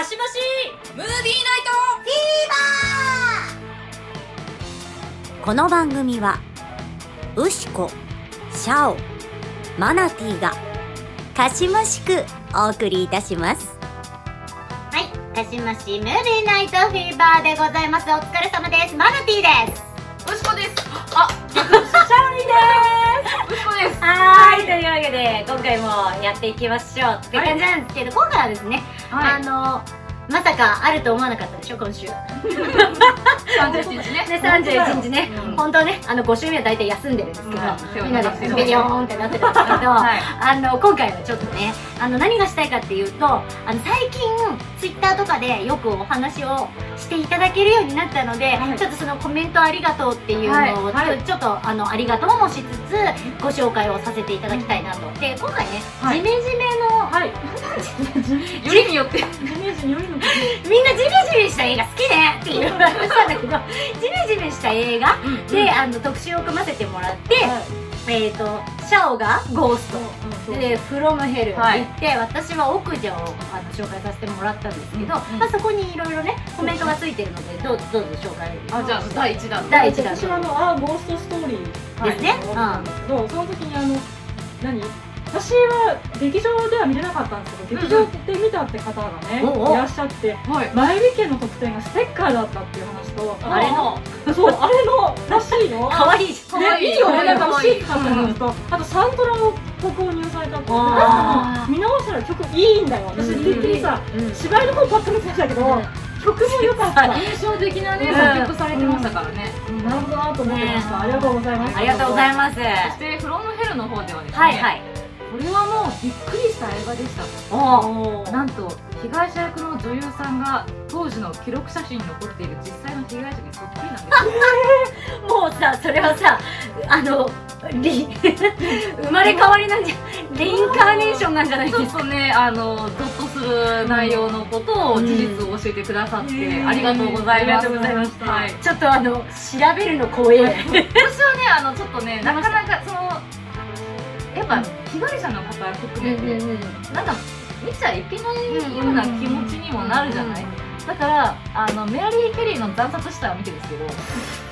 かしましムービーナイこの番組はウシコシャオマナティーがかしましくお送りいたします。はいかしましムービーナイトフィーバーでございます。お疲れ様です。マナティーです。ト息子です。あシャオリです。息子です。はーいというわけで今回もやっていきましょうって感じなんですけど、今回はですね、はい。あのまさかあると思わなかったでしょ今週。ね31日ね。31日ね、うん本当ねあの5週目は大体休んでるんですけど、うんみんなでビデオーンってなってるんですけど、はいあの今回はちょっとねあの何がしたいかっていうとあの最近ツイッターとかでよくお話をしていただけるようになったので、はいちょっとそのコメントありがとうっていうのを、はいはいちょっとあのありがとうもしつつご紹介をさせていただきたいなとで今回ね、はいジメジメのはいよりによってみんなジメジメした映画好きねっていう話なんだけどジメジメした映画で、あの特集を組ませてもらって、えっ、とシャオがゴースト。で「フロムヘル行はい。って、私は奥者をあの紹介させてもらったんですけど、うんうんまあ、そこにいろいろねコメントがついてるのでどうどうぞ紹介あじゃあ第1弾。第一弾。私はあのあゴーストストーリーですね。はいなん。その時にあの何？私は劇場では見れなかったんですけど、劇場で見たって方がね、おうおう。いらっしゃってはい。前売り券の特典がステッカーだったっていう話とあれの。そうあれのらしいの。かわい。いじゃん可愛い。でいいよねなんか欲しいってなったのと、あとサントラをご購入されたって見直したら曲いいんだよ私うん。的にさ、うん。芝居の方ばっかり見てたけど、曲も良かった、印象的なねうん。作曲されてましたからね。なるほどなと思ってました、ありがとうございます。ありがとうございます。そして「フロムヘルの方ではですねはいはいこれはもうびっくりした映画でした。なんと被害者役の女優さんが当時の記録写真に残っている実際の被害者にそっくりなんです。よ もうさそれはさあのリ 生まれ変わりなんじゃレインカーネーションなんじゃないちょですか。っとねあのゾッとする内容のことをうん。事実を教えてくださって、うん。ありがとうございます。ありがとうございましたはい、ちょっとあの調べるの怖え 私はねあのちょっとねなかなかそのやっぱ被害者の方含めて、なんか見ちゃいけないような気持ちにもなるじゃない、だからあのメアリー・ケリーの惨殺したは見てるんですけど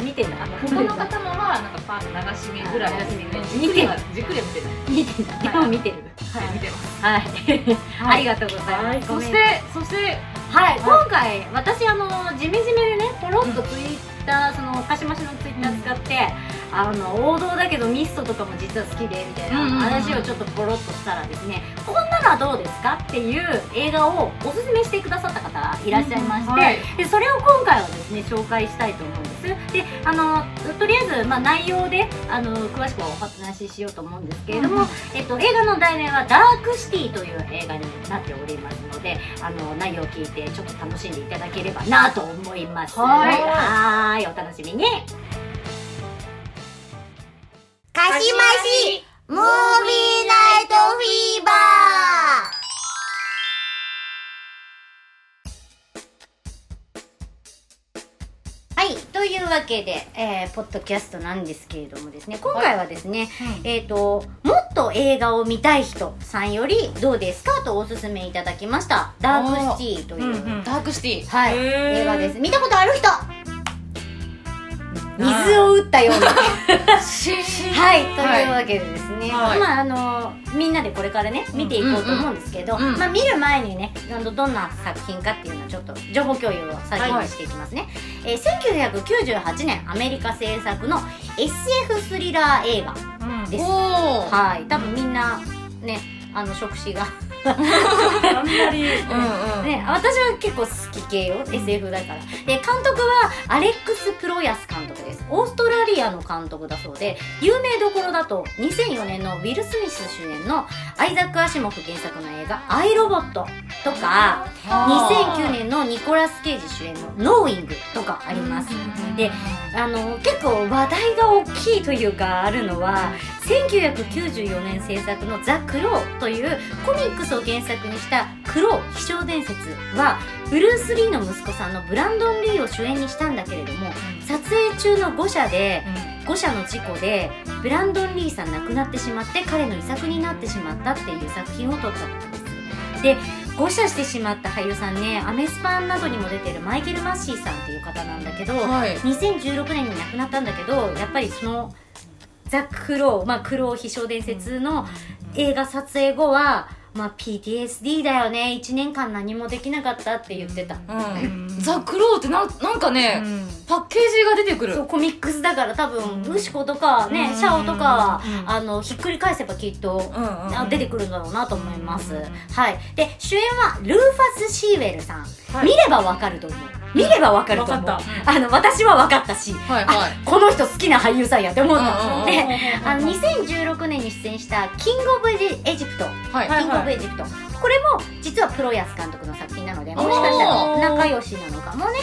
見てんだ。あの他の方のはなんかパーッと流し見ぐらいですね。見てるじっくりは見てない。見てんだ。でも見てる。はい見てます。はい、はい。ありがとうございます、そしてそしてはい、今回私あのジメジメでねポロッとツイッター、その鹿島市のツイッター使って、あの王道だけどミストとかも実は好きでみたいな話をちょっとポロッとしたらですね、こんなのはどうですかっていう映画をおすすめしてくださった方がいらっしゃいまして、うんはい。でそれを今回はですね紹介したいと思うんです。であのとりあえず、まあ、内容であの詳しくお話ししようと思うんですけれども、うん。えっと、映画の題名は「ダークシティ」という映画になっておりますのであの内容を聞いてちょっと楽しんでいただければなと思います。はい。はーい。お楽しみに。かしましムービーナイトフィーバー。はい。というわけで、えーポッドキャストなんですけれどもですね今回はですね、えっ、ともっと映画を見たい人さんよりどうですかとおすすめいただきました「ダークシティ」という、うんうん。ダークシティ。はい、映画です。見たことある人。水を打ったような。はい、というわけでですね、はい。まああのみんなでこれからね見ていこうと思うんですけど、うんうん。まあ見る前にねどんな作品かっていうのをちょっと情報共有を先にしていきますね、えー1998年アメリカ制作の SF スリラー映画です。はい。多分みんなねあの触手が。あんまり、うんうん。ね、私は結構好き系よ SF だから。で監督はアレックス・プロヤス監督です。オーストラリアの監督だそうで有名どころだと2004年のウィル・スミス主演のアイザック・アシモフ原作の映画「アイロボット」とか2009年のニコラス・ケイジ主演の「ノーイング」とかあります。であの結構話題が大きいというかあるのは1994年制作の「ザ・クロー」というコミックスを原作にした「クロー飛翔伝説」はブルース・リーの息子さんのブランドン・リーを主演にしたんだけれども撮影中の誤射で誤射の事故でブランドン・リーさん亡くなってしまって彼の遺作になってしまったっていう作品を撮ったんです。で誤射してしまった俳優さんねアメスパンなどにも出てるマイケル・マッシーさんっていう方なんだけど、はい。2016年に亡くなったんだけどやっぱりそのザ・クロー、まあ、クロー飛翔伝説の映画撮影後は、まあ、PTSD だよね。1年間何もできなかったって言ってた、うん。ザ・クローってなんなんかね、パッケージが出てくる。そうコミックスだから多分、うん。ウシコとかね、うん。シャオとかあのひっくり返せばきっと、うん出てくるんだろうなと思います、うんはい。で主演はルーファス・シーウェルさん、はい。見ればわかると思う見ればわかると思う、あの私は分かったし、はいはい。あこの人好きな俳優さんやって思った、うんうんうんであの2016年に出演した「キング・オブ・エジプト」はいキング・オブ・エジプト」これも実はプロヤス監督の作品なのでもしかしたら仲良しなのかもね。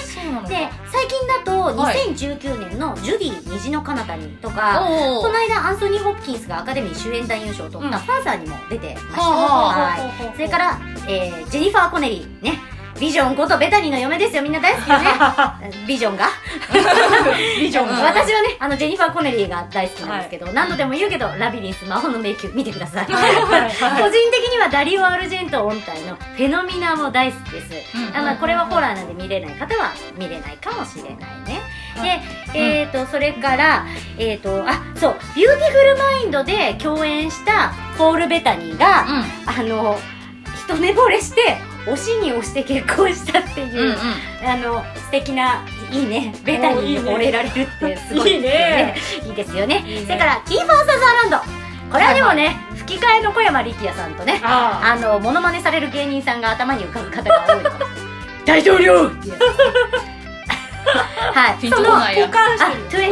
で最近だとはい。2019年の「ジュディ虹の彼方に」とか、おー。この間アンソニー・ホプキンスがアカデミー主演男優賞を取ったうん「ファーザー」にも出てました、それから、えージェニファー・コネリーねビジョンことベタニーの嫁ですよ。みんな大好きよね。ビジョンが？ビジョンうんが。私はねあのジェニファー・コネリーが大好きなんですけど、何度でも言うけど「ラビリンス魔法の迷宮」見てください。はい。はい。個人的にはダリオ・アルジェント御大の「フェノミナ」も大好きです、うん。あまあ、これはホラーなんで見れない方は見れないかもしれないね、はいでえっ、とそれからえっ、とあそう「ビューティフルマインド」で共演したポール・ベタニーが、あの一目惚れして推しに推して結婚したっていう、うんうん。あの素敵ないいねベタに惚れられるってすごいですよね。いいですよね。ね。それからキーファーサザーランド。これはでもね、吹き替えの小山力也さんとねああのモノマネされる芸人さんが頭に浮かぶ方が多い 大統領はい。そのあしてる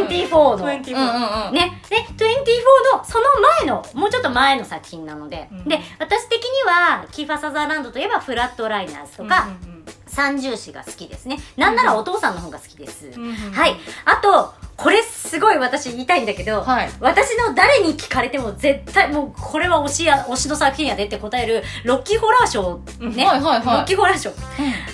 24の20うん。うんうんね、で24のその前のもうちょっと前の作品なので、うん。で私的にはキーファーサザーランドといえばフラットライナーズとか、三重視が好きですね。なんならお父さんの方が好きです、うんうんうんはい。あとこれすごい私言いたいんだけど、はい。私の誰に聞かれても絶対もうこれは推しや推しの作品やでって答えるロッキーホラーショーね、はいはいはい。ロッキーホラーショー。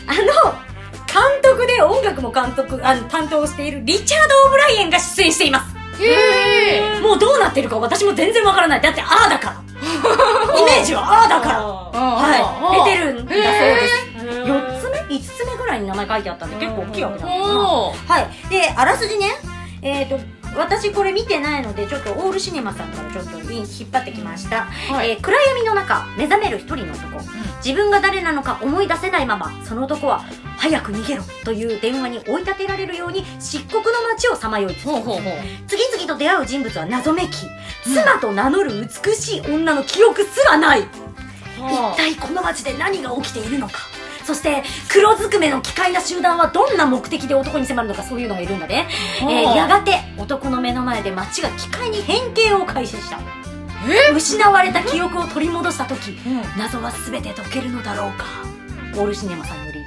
あの監督で音楽も監督あの担当しているリチャード・オブライエンが出演しています。へえもうどうなってるか私も全然わからない。だってああだから。イメージはああだから。はい。出てるんだそうです。4つ目？5つ目ぐらいに名前書いてあったんで結構大きいわけなんですなおー。はい。であらすじね。えっ、と私これ見てないのでちょっとオールシネマさんからちょっと引っ張ってきました、はい。えー暗闇の中目覚める一人の男。自分が誰なのか思い出せないままその男は早く逃げろという電話に追い立てられるように漆黒の街をさまよい次々と出会う人物は謎めき妻と名乗る美しい女の記憶すらない、一体この街で何が起きているのか。そして黒ずくめの奇怪な集団はどんな目的で男に迫るのかそういうのがいるんだね、えーやがて男の目の前で街が機械に変形を開始した。失われた記憶を取り戻した時謎は全て解けるのだろうか。オールシネマさんより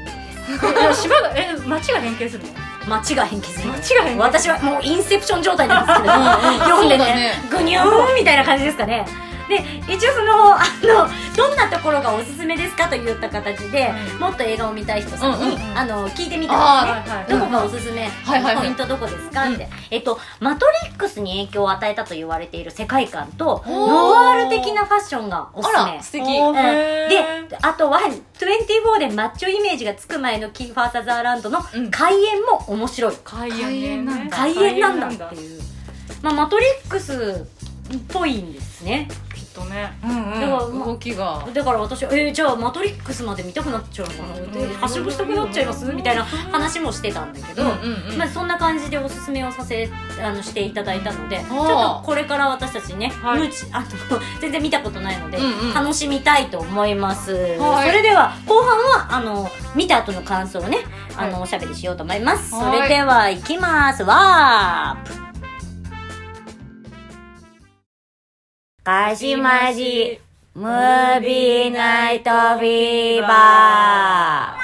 島がえ街が変形するの？街が変形する。街が変形？私はもうインセプション状態なんですけど 読んでねねぐにゅーんみたいな感じですかねで一応そのあのどんなところがおすすめですかといった形で、もっと映画を見たい人さんに、うんうんうん。あの聞いてみたんですね。はいはい。どこがおすすめ、はいはいはい。ポイントどこですかって、えっとマトリックスに影響を与えたと言われている世界観とノワール的なファッションがおすあすめ。ら素敵。うん。であとは24でマッチョイメージがつく前のキーファーサザーランドのうん。開演も面白い。開開演なんだ。開演なんだっていう。まあマトリックスっぽいんですねとね。うんだからうん動きが。だから私はえー、じゃあマトリックスまで見たくなっちゃうのかなではしごしたくなっちゃいます？みたいな話もしてたんだけど、うんうんうん。まあ、そんな感じでおすすめをさせあのしていただいたのでちょっあとこれから私たちね、はい。無知あの 全然見たことないので、うんうん。楽しみたいと思います、はい。それでは後半はあの見た後の感想をねあの、おしゃべりしようと思います、はい。それでは行きます。ワープ鹿島寺ムービーナイトフィーバー。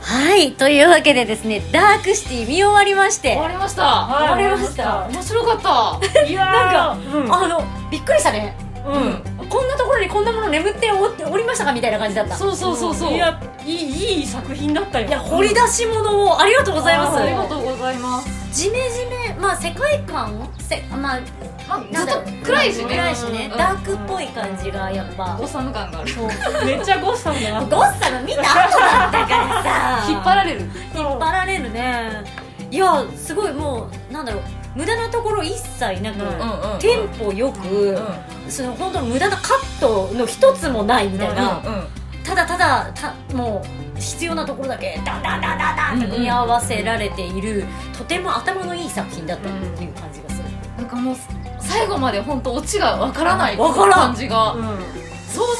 はい、というわけでですね、ダークシティ見終わりまして、終わりました。はい。終わりました。面白かった。い やなんかうん。あの、びっくりしたね。うんこんなところにこんなもの眠っておっておりましたかみたいな感じだった。そうそうそうそう。いやいいいい作品だったよ。いや、掘り出し物をありがとうございます。ありがとうございます。ジメジメ、まあ世界観？せ、まあ、まあずっと暗いしね。暗いしね、うん。ダークっぽい感じがやっぱ、ゴッサム感がある。そう。めっちゃゴッサムだな。ゴッサム見た後だったからさ。引っ張られる。引っ張られるね。いやすごいもうなんだろう無駄なところ一切なく、テンポよく、うんその本当無駄なカットの一つもないみたいな、ただただたもう必要なところだけダンダンダンダンダンって組み合わせられている、とても頭のいい作品だったっていう感じがする、なんかもう最後まで本当オチがわからない感じがうん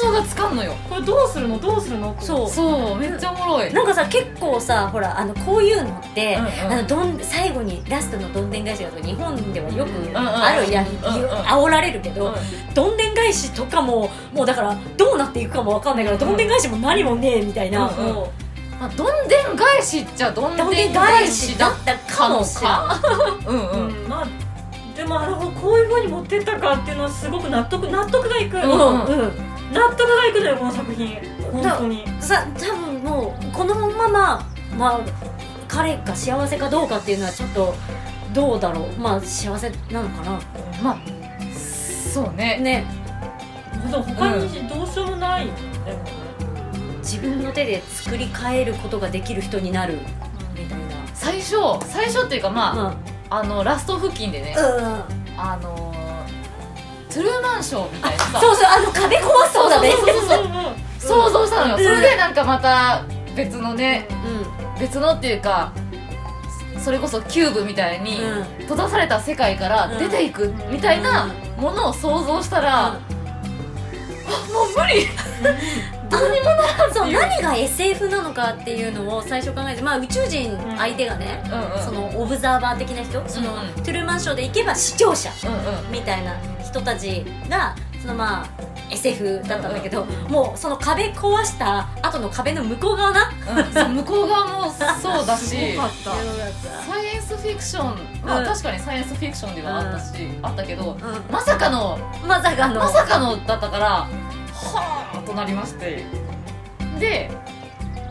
想像がつかんのよ。これどうするの？どうするの？そう。そう。めっちゃおもろい。なんかさ結構さほらあのこういうのって、うんうん。あのどん最後にラストのどんでん返しが日本ではよくあるやん、うんうん煽られるけど、うん。どんでん返しとかももうだからどうなっていくかもわかんないから、どんでん返しも何もねえみたいな、うんうまあ、どんでん返しっちゃどうんでん返返しだったかもしれないうんうん。うん。まあでもあのこういう風に持ってったかっていうのはすごく納得納得がいく、うんうん。うん納得がいくのよこの作品。本当に。さ多分もうこのまままあ彼が幸せかどうかっていうのはちょっとどうだろう。まあ幸せなのかな。まあそうね。ね。でも他にどうしようもないよね、自分の手で作り変えることができる人になるみたいな。最初最初っていうかままあ、あのラスト付近でね、ああのートゥルーマンショーみたいなさ。そうそうあの壁壊しそうだね。そうそうそう想像したのよ、うん。それでなんかまた別のねう別のっていうかそれこそキューブみたいにんうん。閉ざされた世界から出ていくみたいなものを想像したら、あもう無理 どう。にもなそう。何が SF なのかっていうのを最初考えてまあ宇宙人相手がね、そのオブザーバー的な人その、うん。うんトゥルーマンショーで行けば視聴者みたいな人たちがそのまあ SF だったんだけど、もうその壁壊した後の壁の向こう側な？う向こう側もそうだし サイエンスフィクションまあ、うん確かにサイエンスフィクションではあったし、あったけどうまさかのん、まさかの。まさかのだったからはあとなりまして。で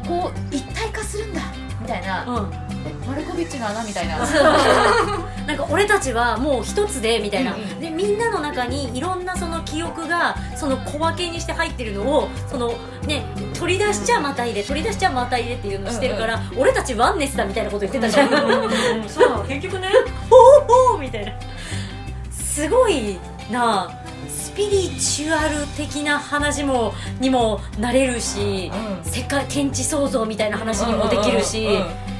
こう一体化するんだみたいな、うん。えマルコビッチの穴みたいな。なんか俺たちはもう一つでみたいな、うんうん。でみんなの中にいろんなその記憶がその小分けにして入ってるのをそのね取り出しちゃまた入れ取り出しちゃまた入れっていうのをしてるから、俺たちワンネスだみたいなこと言ってたじゃん、うんうんうん そう結局ね ほうほうみたいな。すごいなスピリチュアル的な話もにもなれるし、うん。世界天地創造みたいな話にもできるし、うん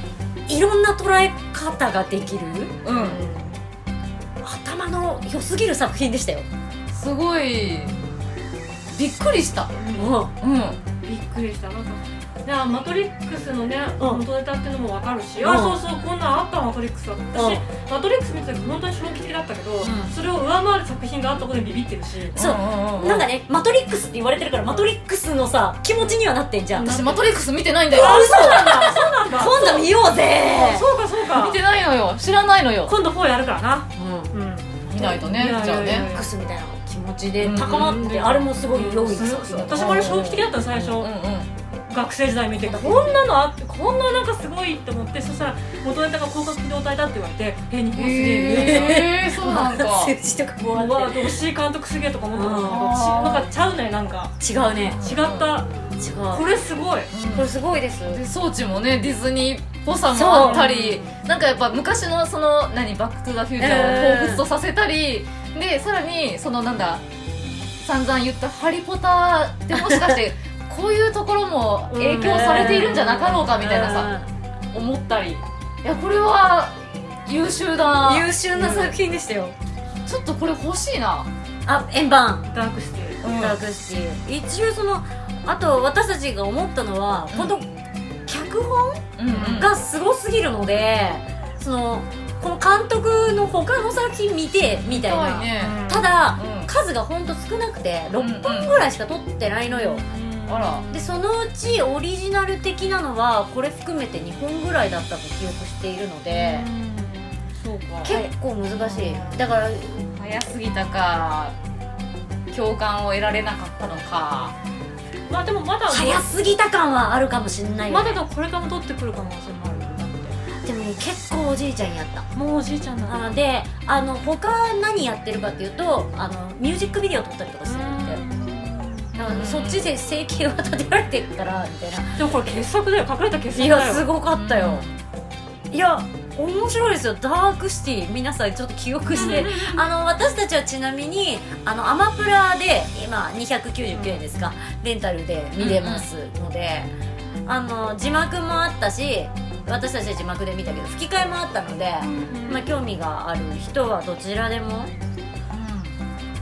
いろんな捉え方ができる。うん。うん頭の良すぎる作品でしたよ、すごい。びっくりした。もうん。びっくりした。なんかいやマトリックスのねうん。元ネタっていうのも分かるし、うん。あそうそうこんなんあったマトリックスだった私、うん。マトリックス見てた時本当に衝撃的だったけど、ん。それを上回る作品があったことにビビってるし。そう。うんうんなんかねマトリックスって言われてるからマトリックスのさ気持ちにはなってんじゃん、うん。私マトリックス見てないんだよ。あ嘘なんだ。そうなんだ。今度見ようぜ。そうかそうか。見てないのよ。知らないのよ。今度4やるからな。うん。うん。見ないとねいやいやいやじゃあね。マックスみたいな気持ちで高まって、あれもすごい良い私もあれ衝撃的だったの最初、うんうん学生時代見てこんなのあってこんななんかすごいって思ってそしたら元ネタが広角機動隊だって言われてえ日本すげえへえそうなんだ数字とか。こううわあっ吉井監督すげえとか思ったんだけどなんかちゃうねなんか。て違うね。違った。違う。これすごい。これすごいです。で装置もねディズニーっぽさもあったりなんかやっぱ昔のその何バック・トゥ・ザ・フューチャーを彷彿とさせたり、でさらにそのなんだ散々言った「ハリポタ」でもしかして こういうところも影響されているんじゃなかろうかみたいなさ思ったり。いやこれは優秀だ優秀な作品でしたよ。ちょっとこれ欲しいな、あ円盤。ダークシティ。ダークシティ。一応そのあと私たちが思ったのは、うん。この脚本うんうん。がすごすぎるのでそのこの監督の他の作品見てみたいな、ね。ただ、うん。数がほんと少なくてうん6本ぐらいしか撮ってないのよ、あら。でそのうちオリジナル的なのはこれ含めて2本ぐらいだったと記憶しているので、そうか。結構難しい。だから早すぎたか共感を得られなかったのか。まあでもまだ早すぎた感はあるかもしれないよまだでもこれからも取ってくる可能性もあるよだってでもね結構おじいちゃんやった。もうおじいちゃんだあであの他何やってるかっていうとあのミュージックビデオ撮ったりとかしてるんでだからそっちで生計は立てられてるからみたいな。でもこれ傑作だよ。隠れた傑作いやすごかったよ、いや面白いですよ。ダークシティ皆さんちょっと記憶して。あの私たちはちなみにあのアマプラで今299円ですかレンタルで見れますので、あの字幕もあったし私たちは字幕で見たけど吹き替えもあったので、まあ、興味がある人はどちらでも。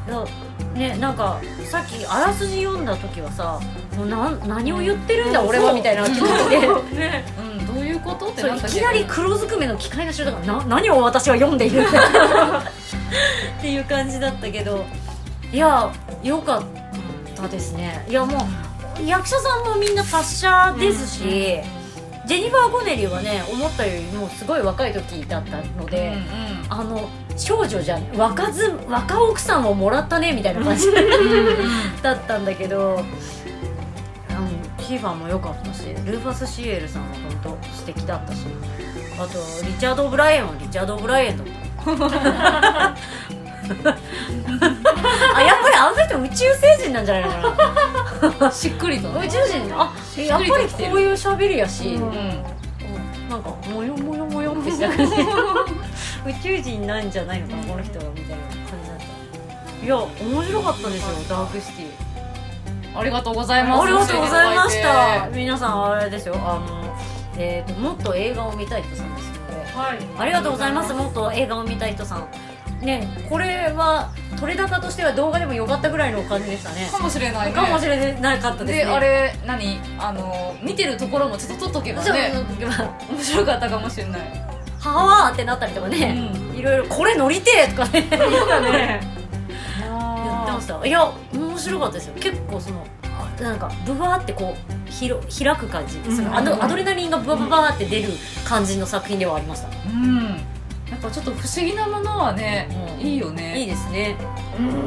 いやねなんかさっきあらすじ読んだ時はさもうなん何を言ってるんだ俺はみたいな気持ちで。ね。うんどういうことってそうないきなり黒ずくめの機械が集団がな何を私は読んでいるって。いう感じだったけど。いやよかったですね。いやもう役者さんもみんな達者ですし、ジェニファー・コネリーはね思ったよりもすごい若い時だったので、あの少女じゃん。若ず若奥さんをもらったねみたいな感じだったんだけど、うん、キーファーも良かったしルーファス・シエルさんは本当素敵だったしあとリチャード・オブライエンはリチャード・オブライエンだった。あやっぱりあの人宇宙星人なんじゃないのかな。しっくりとね。宇宙人？あやっぱりこういう喋りやし、うんうん。なんかもよもよもよってした感じ 宇宙人なんじゃないのかなこの人はみたいな感じだったいや面白かったですよダークシティ。ありがとうございます。ありがとうございました。皆さんあれですよあのえー、ともっと映画を見たい人さんですのではい。ありがとうございますもっと映画を見たい人さん。ねこれは取れ高としては動画でもよかったぐらいの感じでしたね。かもしれないね。かもしれなかったですね。であれ何？あの見てるところもちょっと撮っとけばね。まあ面白かったかもしれないはわーってなったりとかね、いろいろこれ乗りてーとかね。そうだね。やってました。いや面白かったですよ。結構そのあなんかブワーってこうひろ開く感じ、うん。そのアドアドレナリンがブワブワーって出る感じの作品ではありました、うん。やっぱちょっと不思議なものはね、うん。いいよね。いいですね。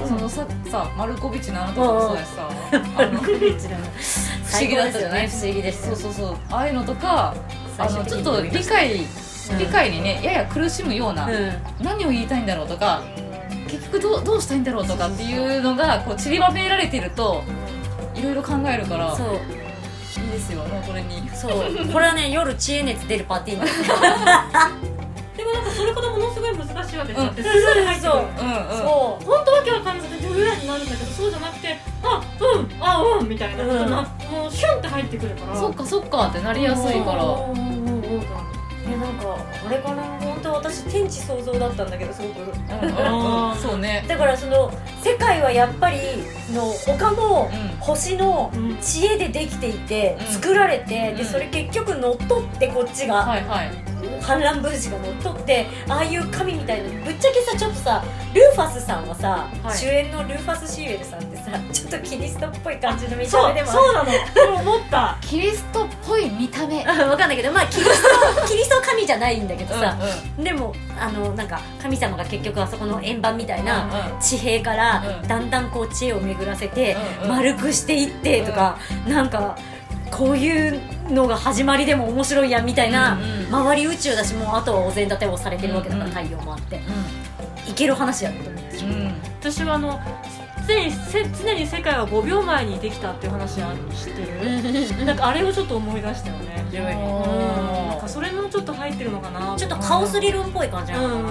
そのささマルコビッチのあのとこもそうやしさ。あの不不思議だったじゃない不思議です。そうそうそう。ああいうのとかあのちょっと理うん解理解にねやや苦しむような、うん。何を言いたいんだろうとか結局どうどうしたいんだろうとかっていうのがこう散りばめられてるといろいろ考えるからそう。いいですよ脳トレに。そう。これはね夜知恵熱出るパーティーなんですねでもなんかそれほどものすごい難しいわけじゃなくてうん。スッで入ってくる。そう。うんうん。そう。本当わけわかんなくて女優になるんだけどそうじゃなくてあうんあうんみたいな、うん。なもうシュンって入ってくるから。そっかそっかってなりやすいから。おーおーおーおーってなるえなんかあれかな本当私天地創造だったんだけどすごく。そうね。だからその世界はやっぱりその他のうん。星のうん。知恵でできていてうん。作られて、うん。でそれ結局乗っ取ってこっちが、はいはい。反乱分子が乗っ取ってああいう神みたいなぶっちゃけさちょっとさルーファスさんはさ、はい。主演のルーファス・シーウェルさん ちょっとキリストっぽい感じの見た目でもあそうなの。思った。キリストっぽい見た目。る わかんないけどまあキリストキリスト神じゃないんだけどさ、うでもあのなんか神様が結局あそこの円盤みたいんな地平からうん。だんだんこう知恵を巡らせてうんうん。丸くしていってとかなんかこういうのが始まりでも面白いやみたいなうんうん。周り宇宙だしもうあとはお膳立てをされてるわけだからうん太陽もあって。ういける話やと思ってうん。私はあの常にせ常に世界は5秒前にできたっていう話あるの知ってる？なんかあれをちょっと思い出したよね。白い。ねうん。なんかそれもちょっと入ってるのかなちょっとカオス理論っぽい感じなのかな。う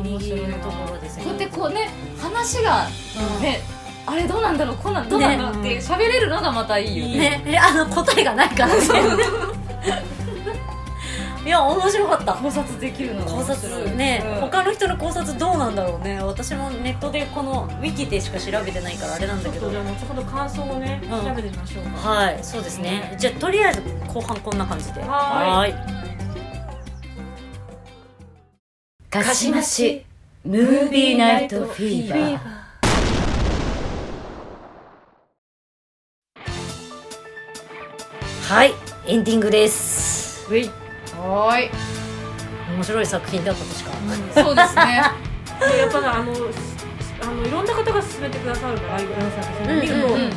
ん。ギリギリのところですね。こうやってこうね話がねあれどうなんだろうこんなんどうなんだろうって喋れるのがまたいいよね。ね。えあの答えがないからね いや面白かった。考察できるのが考察ね、うん。他の人の考察どうなんだろうね。私もネットでこのウィキでしか調べてないからあれなんだけど。ちょっとじゃあ後ほど感想をねうん。調べてみましょうか。はいそうですね。じゃあとりあえず後半こんな感じで。はーい。ーい。かしましムービーナイトフィーバー。はいエンディングですはーい。面白い作品だったとしか。そうですね。でやっぱりあのあのいろんな方が勧めてくださるからいろんな作品を見ると、うんうん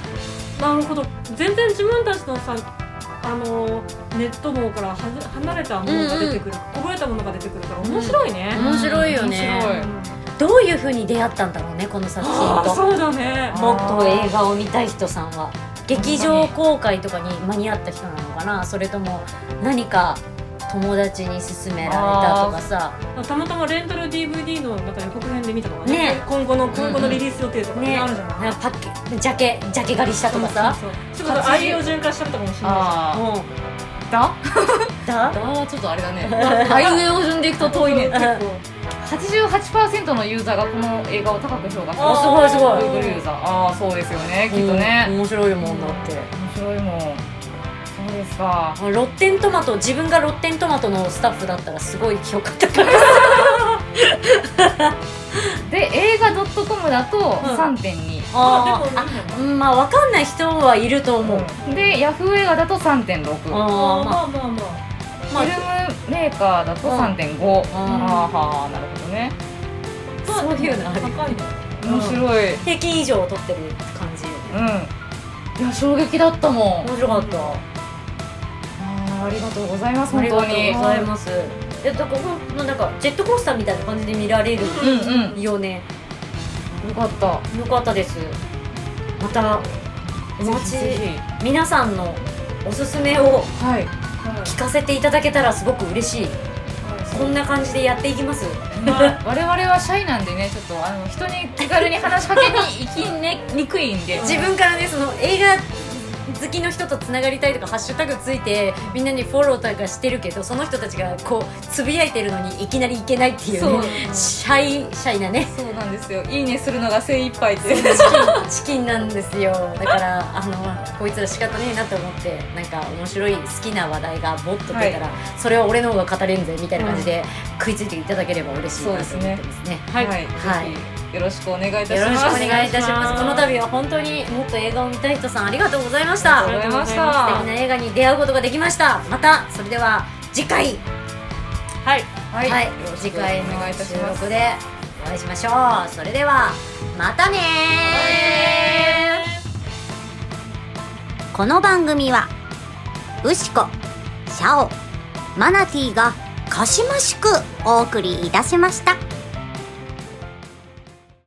なるほど。全然自分たちのさあのネット網からはず離れたものが出てくる、こぼれたものが出てくるから面白いね、面白いよ面ね白い。どういう風に出会ったんだろうねこの作品と。ああそうだね。もっと映画を見たい人さんは劇場公開とかに間に合った人なのかなそれとも何か友達に勧められたとかさ。たまたまレンタル DVD のなんか予告編で見たとかね。ね。今後の今後のリリース予定とかね、ねあるじゃない。パッケジャケジャケ狩りしたとかさ。そうそうそう。ちょっと愛用順化したのかもしれないあうん。あ だ？だ？だ？はちょっとあれだね。あいうえお順でいくと遠いね。結構。88%のユーザーがこの映画を高く評価してあすごいすごい Google ユーザー。ああそうですよね。きっとうん。ね面白いもんだって。面白いもんですか。ロッテントマト自分がロッテントマトのスタッフだったらすごい評価高いで映画 .com だと3.2、ああでもー。うんまあ分かんない人はいると思う、でヤフー映画だと3.6フあーまあまあまあまあまあ。まあィルムメーカーだと3.5、ああはあなるほどね。そういうのある。高いね。面白い。平均以上を取ってる感じよね。うん。いや衝撃だったもん。面白かった、ありがとうございます。ありがとう本当にございます。いやだからほんなんかジェットコースターみたいな感じで見られる？うんうんよね、よかった。よかったです。またお待ち。皆さんのおすすめをひはい。聞かせていただけたらすごく嬉しい。こんな感じでやっていきます。我々はシャイなんでねちょっとあの人に気軽に話しかけに行きね にくいんで。自分からねその映画好きの人とつながりたいとかハッシュタグついてみんなにフォローとかしてるけどその人たちがこうつぶやいてるのにいきなりいけないっていうそう。ねシャイシャイなね。そうなんですよ。いいねするのが精一杯って。チキンチキンなんですよ。だからあのこいつら仕方ねえなと思ってなんか面白い好きな話題がボッと出たら、それは俺の方が語れんぜみたいな感じで食いついていただければ嬉しいなと思ってますね。はい、よろしくお願いいたします。よろしくお願いいたします。この度は本当にもっと映画を見たい人さんありがとうございました。ありがとうございまし素た敵な映画に出会うことができました。またそれでは次回。はい。はい、はい。次回のお願いいたします。収録でお会いしましょう。それではまたねー。この番組はウシコシャオマナティーがかしましくお送りいたしました。